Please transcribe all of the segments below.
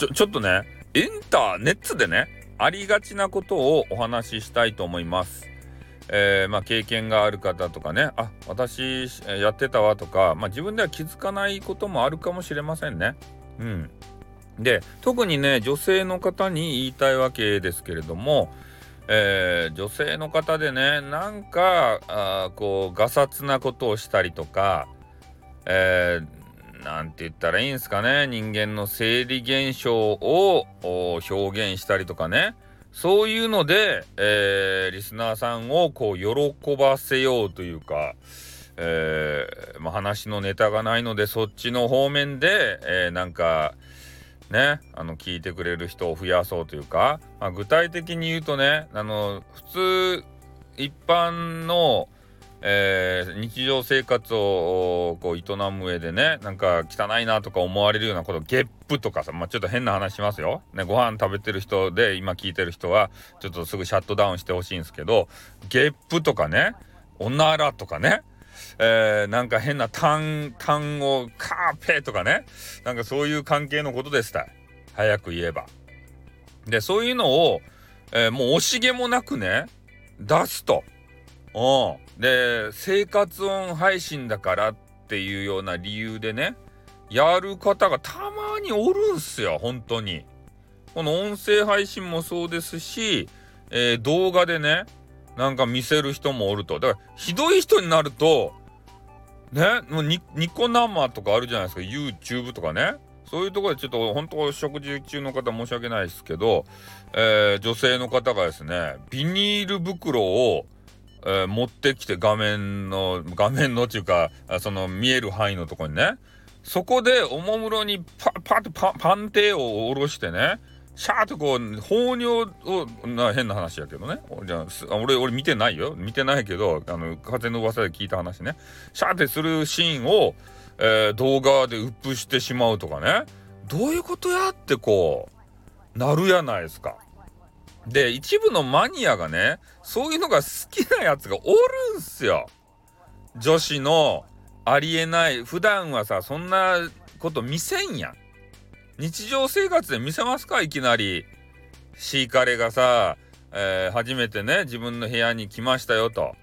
ちょ、ちょっとね、インターネットでね、ありがちなことをお話ししたいと思います。えー、まあ、経験がある方とかね、あ、私やってたわとか、まあ、自分では気づかないこともあるかもしれませんね。うん。で、特にね、女性の方に言いたいわけですけれども、えー、女性の方でね、なんか、あこう、がさつなことをしたりとか、え、なんて言ったらいいんですかね、人間の生理現象を表現したりとかね、そういうので、えー、リスナーさんをこう喜ばせようというか、えー、まあ、話のネタがないのでそっちの方面で、えー、なんかねあの聞いてくれる人を増やそうというか、まあ、具体的に言うとねあの普通一般のえー、日常生活をこう営む上でねなんか汚いなとか思われるようなことゲップとかさ、まあ、ちょっと変な話しますよ、ね、ご飯食べてる人で今聞いてる人はちょっとすぐシャットダウンしてほしいんですけどゲップとかねおならとかねえー、なんか変な単語カーペとかねなんかそういう関係のことでした。早く言えば。でそういうのを、えー、もう惜しげもなくね出すと。うん。で、生活音配信だからっていうような理由でね、やる方がたまにおるんすよ、本当に。この音声配信もそうですし、えー、動画でね、なんか見せる人もおると。だから、ひどい人になると、ね、もうニコ生とかあるじゃないですか、YouTube とかね。そういうところでちょっと本当食事中の方申し訳ないですけど、えー、女性の方がですね、ビニール袋をえー、持ってきて画面の、画面のっていうか、その見える範囲のとこにね、そこでおもむろにパッパッとパパンテーを下ろしてね、シャーとこう、放尿を、な変な話やけどね。じゃあ、俺、俺見てないよ。見てないけど、あの、風の噂で聞いた話ね。シャーってするシーンを、えー、動画でウップしてしまうとかね。どういうことやってこう、なるやないですか。で、一部のマニアがね、そういうのが好きなやつがおるんすよ。女子のありえない、普段はさ、そんなこと見せんやん。日常生活で見せますか？いきなり。シーカレがさ、えー、初めてね、自分の部屋に来ましたよと。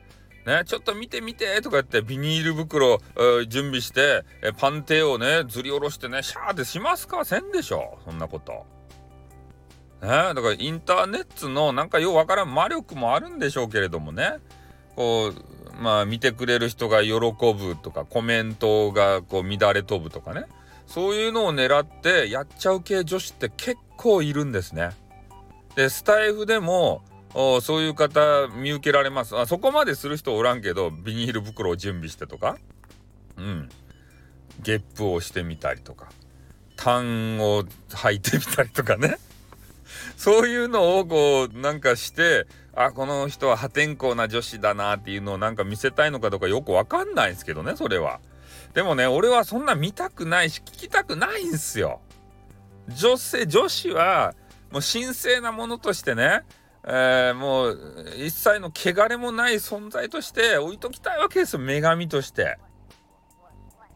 ね、ちょっと見て見てとか言ってビニール袋、えー、準備して、えパンテをね、ずり下ろしてね、シャーってしますか？せんでしょ？そんなこと。ね、だからインターネットのなんかようわからん魔力もあるんでしょうけれどもね。こうまあ見てくれる人が喜ぶとかコメントがこう乱れ飛ぶとかね。そういうのを狙ってやっちゃう系女子って結構いるんですね。でスタイフでもそういう方見受けられます。あそこまでする人おらんけどビニール袋を準備してとか。うん。ゲップをしてみたりとか。タンを履いてみたりとかね。そういうのをこうなんかしてあこの人は破天荒な女子だなっていうのをなんか見せたいのかどうかよくわかんないんですけどねそれは。でもね俺はそんな見たくないし聞きたくないんすよ。女性女子はもう神聖なものとしてねえー、もう一切の汚れもない存在として置いときたいわけですよ女神として。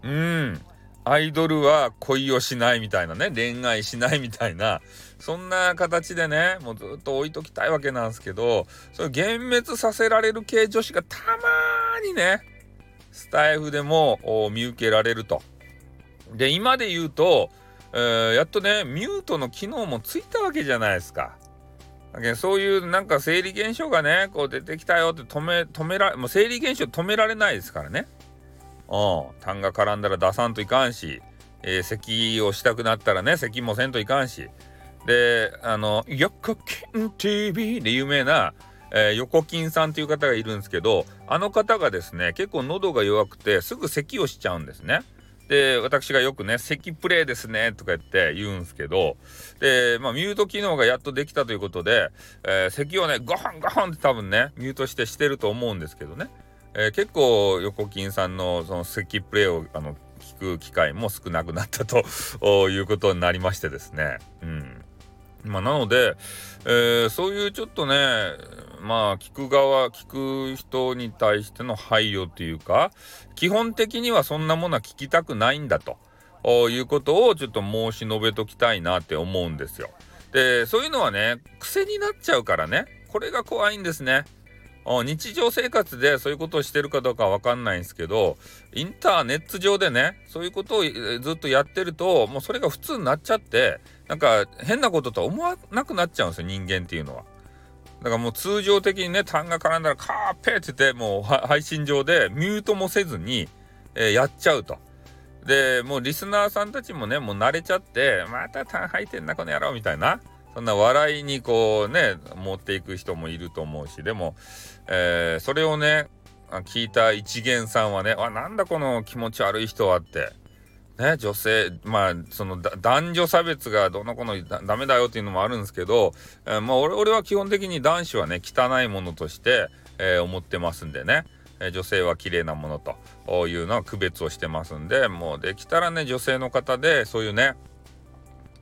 うんアイドルは恋をしないみたいなね恋愛しないみたいなそんな形でねもうずっと置いときたいわけなんですけどそれ幻滅させられる系女子がたまにねスタイフでも見受けられると。で今で言うと、えー、やっとねミュートの機能もついたわけじゃないですか。そういうなんか生理現象がねこう出てきたよって止め止めらもう生理現象止められないですからね。うん、痰が絡んだら出さんといかんし、えー、咳をしたくなったらね、咳もせんといかんし。で、あの、横金 TV で有名な、えー、横金さんという方がいるんですけど、あの方がですね、結構喉が弱くて、すぐ咳をしちゃうんですね。で、私がよくね、咳プレイですね、とか言って言うんですけど、で、まあ、ミュート機能がやっとできたということで、えー、咳をね、ゴホンゴホンって多分ね、ミュートしてしてると思うんですけどね。えー、結構横金さんのその咳プレイをあの聞く機会も少なくなったと いうことになりましてですね。うんまあ、なので、えー、そういうちょっとねまあ聞く側聞く人に対しての配慮というか基本的にはそんなものは聞きたくないんだということをちょっと申し述べときたいなって思うんですよ。でそういうのはね癖になっちゃうからねこれが怖いんですね。日常生活でそういうことをしてるかどうかわかんないんですけどインターネット上でねそういうことをずっとやってるともうそれが普通になっちゃってなんか変なこととは思わなくなっちゃうんですよ人間っていうのは。だからもう通常的にね単が絡んだらカーペーって言ってもう配信上でミュートもせずに、えー、やっちゃうと。でもうリスナーさんたちもねもう慣れちゃってまた単吐いてんなこの野郎みたいなそんな笑いにこうね持っていく人もいると思うしでも、えー、それをね聞いた一元さんはねあなんだこの気持ち悪い人はってね女性まあその男女差別がどの子のダメだよっていうのもあるんですけど、えー、まあ俺俺は基本的に男子はね汚いものとして、えー、思ってますんでね。女性は綺麗なものというのは区別をしてますんでもうできたらね女性の方でそういうね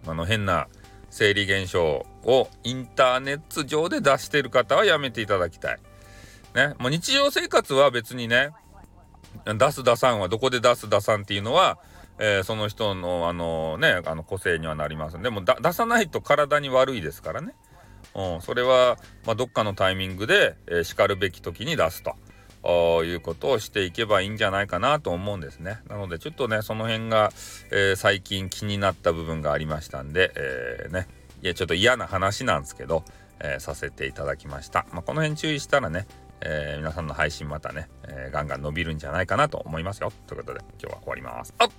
あの変な生理現象をインターネット上で出してる方はやめていただきたい。ね、もう日常生活は別にね出す出さんはどこで出す出さんっていうのは、えー、その人のあのねあの個性にはなりますんでも出さないと体に悪いですからね、うん、それは、まあ、どっかのタイミングで、えー、しかるべき時に出すと。いうことをしていけばいいんじゃないかなと思うんですね。なのでちょっとねその辺が、えー、最近気になった部分がありましたんで、えー、ねいやちょっと嫌な話なんですけど、えー、させていただきました。まあ、この辺注意したらね、え皆さんの配信またね、えガンガン伸びるんじゃないかなと思いますよ。ということで今日は終わります。あっ